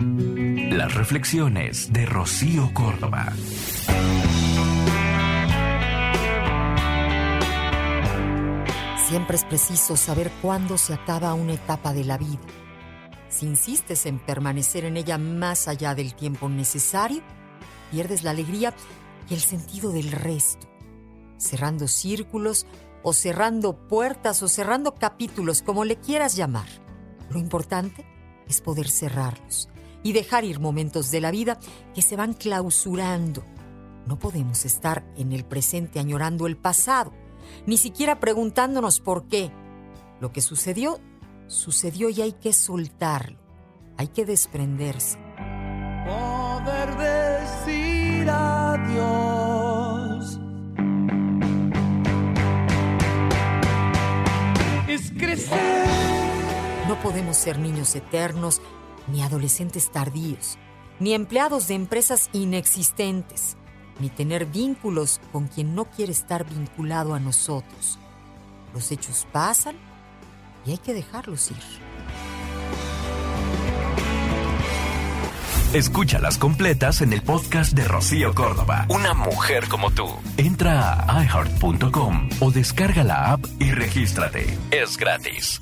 Las reflexiones de Rocío Córdoba. Siempre es preciso saber cuándo se acaba una etapa de la vida. Si insistes en permanecer en ella más allá del tiempo necesario, pierdes la alegría y el sentido del resto, cerrando círculos o cerrando puertas o cerrando capítulos, como le quieras llamar. Lo importante es poder cerrarlos y dejar ir momentos de la vida que se van clausurando. No podemos estar en el presente añorando el pasado, ni siquiera preguntándonos por qué. Lo que sucedió, sucedió y hay que soltarlo, hay que desprenderse. Poder decir adiós. Es crecer. No podemos ser niños eternos, ni adolescentes tardíos, ni empleados de empresas inexistentes, ni tener vínculos con quien no quiere estar vinculado a nosotros. Los hechos pasan y hay que dejarlos ir. Escúchalas completas en el podcast de Rocío Córdoba. Una mujer como tú. Entra a iheart.com o descarga la app y regístrate. Es gratis.